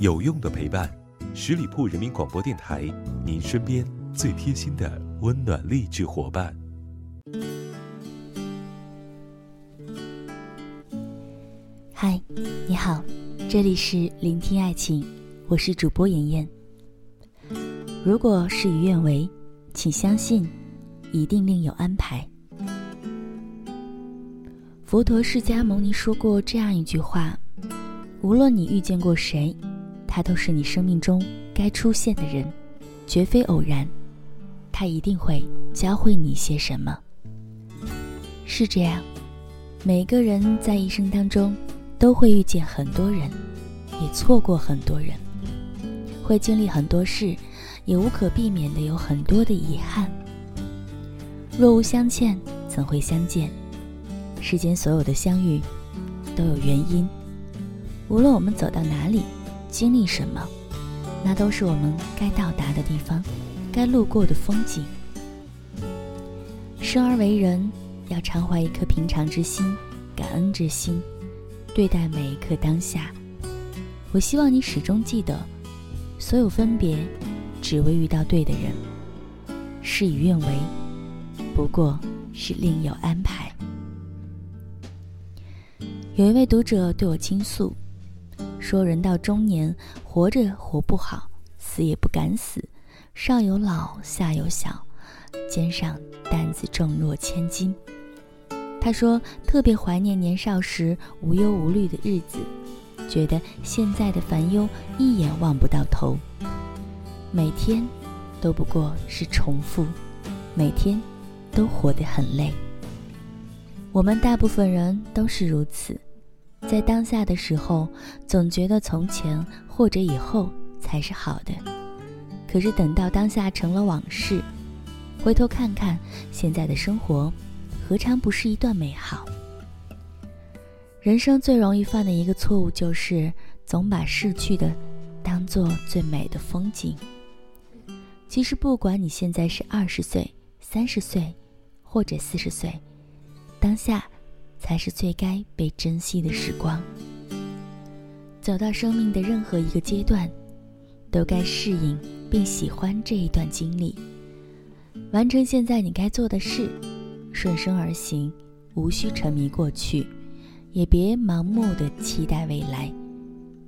有用的陪伴，十里铺人民广播电台，您身边最贴心的温暖励志伙伴。嗨，你好，这里是聆听爱情，我是主播妍妍。如果事与愿违，请相信，一定另有安排。佛陀释迦牟尼说过这样一句话：无论你遇见过谁，他都是你生命中该出现的人，绝非偶然。他一定会教会你些什么。是这样，每个人在一生当中都会遇见很多人，也错过很多人，会经历很多事，也无可避免的有很多的遗憾。若无相欠，怎会相见？世间所有的相遇，都有原因。无论我们走到哪里，经历什么，那都是我们该到达的地方，该路过的风景。生而为人，要常怀一颗平常之心、感恩之心，对待每一刻当下。我希望你始终记得，所有分别，只为遇到对的人。事与愿违，不过是另有安排。有一位读者对我倾诉，说：“人到中年，活着活不好，死也不敢死，上有老，下有小，肩上担子重若千斤。”他说：“特别怀念年少时无忧无虑的日子，觉得现在的烦忧一眼望不到头，每天都不过是重复，每天都活得很累。”我们大部分人都是如此，在当下的时候，总觉得从前或者以后才是好的。可是等到当下成了往事，回头看看现在的生活，何尝不是一段美好？人生最容易犯的一个错误，就是总把逝去的当做最美的风景。其实，不管你现在是二十岁、三十岁，或者四十岁。当下，才是最该被珍惜的时光。走到生命的任何一个阶段，都该适应并喜欢这一段经历，完成现在你该做的事，顺生而行，无需沉迷过去，也别盲目的期待未来，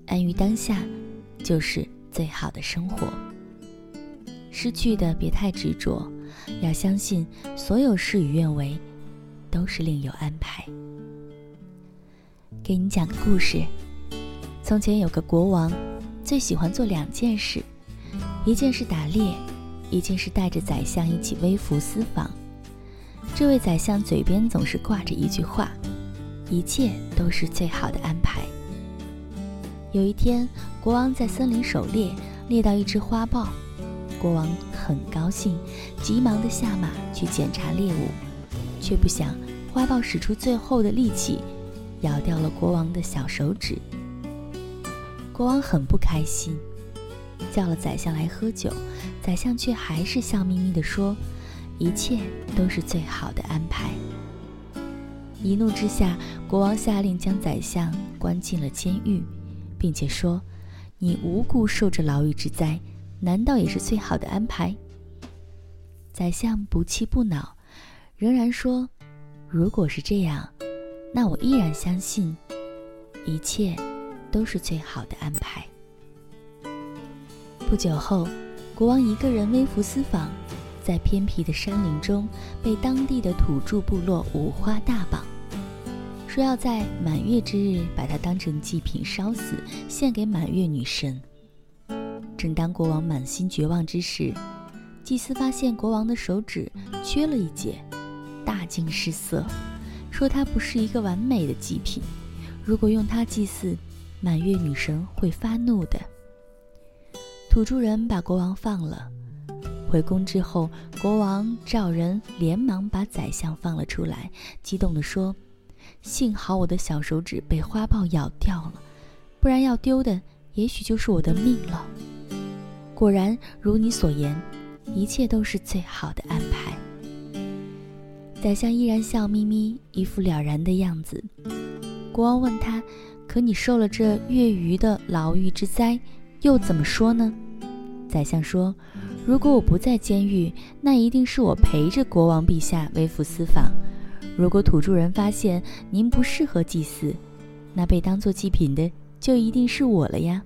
安于当下，就是最好的生活。失去的别太执着，要相信所有事与愿违。都是另有安排。给你讲个故事：从前有个国王，最喜欢做两件事，一件是打猎，一件是带着宰相一起微服私访。这位宰相嘴边总是挂着一句话：“一切都是最好的安排。”有一天，国王在森林狩猎，猎到一只花豹，国王很高兴，急忙的下马去检查猎物。却不想，花豹使出最后的力气，咬掉了国王的小手指。国王很不开心，叫了宰相来喝酒，宰相却还是笑眯眯地说：“一切都是最好的安排。”一怒之下，国王下令将宰相关进了监狱，并且说：“你无故受着牢狱之灾，难道也是最好的安排？”宰相不气不恼。仍然说：“如果是这样，那我依然相信，一切都是最好的安排。”不久后，国王一个人微服私访，在偏僻的山林中被当地的土著部落五花大绑，说要在满月之日把他当成祭品烧死，献给满月女神。正当国王满心绝望之时，祭司发现国王的手指缺了一截。大惊失色，说它不是一个完美的祭品，如果用它祭祀，满月女神会发怒的。土著人把国王放了，回宫之后，国王召人连忙把宰相放了出来，激动地说：“幸好我的小手指被花豹咬掉了，不然要丢的也许就是我的命了。”果然如你所言，一切都是最好的安排。宰相依然笑眯眯，一副了然的样子。国王问他：“可你受了这越狱的牢狱之灾，又怎么说呢？宰相说：“如果我不在监狱，那一定是我陪着国王陛下微服私访。如果土著人发现您不适合祭祀，那被当做祭品的就一定是我了呀。”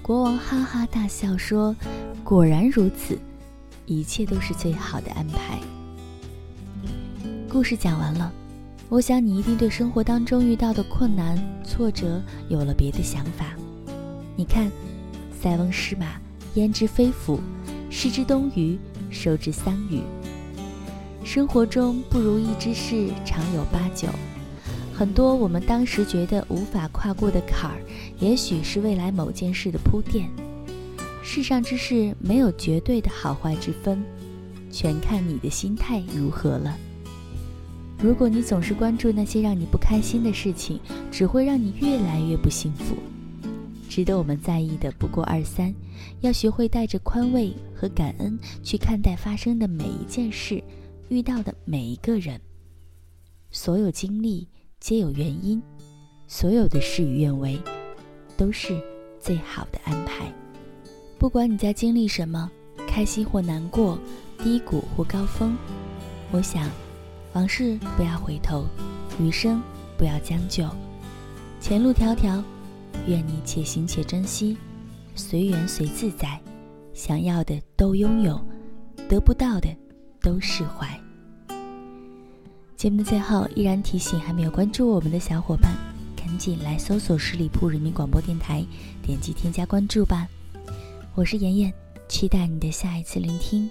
国王哈哈大笑说：“果然如此，一切都是最好的安排。”故事讲完了。我想你一定对生活当中遇到的困难、挫折有了别的想法。你看，塞翁失马，焉知非福；失之东隅，收之桑榆。生活中不如意之事常有八九，很多我们当时觉得无法跨过的坎儿，也许是未来某件事的铺垫。世上之事没有绝对的好坏之分，全看你的心态如何了。如果你总是关注那些让你不开心的事情，只会让你越来越不幸福。值得我们在意的不过二三，要学会带着宽慰和感恩去看待发生的每一件事，遇到的每一个人。所有经历皆有原因，所有的事与愿违，都是最好的安排。不管你在经历什么，开心或难过，低谷或高峰，我想。往事不要回头，余生不要将就，前路迢迢，愿你且行且珍惜，随缘随自在，想要的都拥有，得不到的都释怀。节目的最后，依然提醒还没有关注我们的小伙伴，赶紧来搜索十里铺人民广播电台，点击添加关注吧。我是妍妍，期待你的下一次聆听。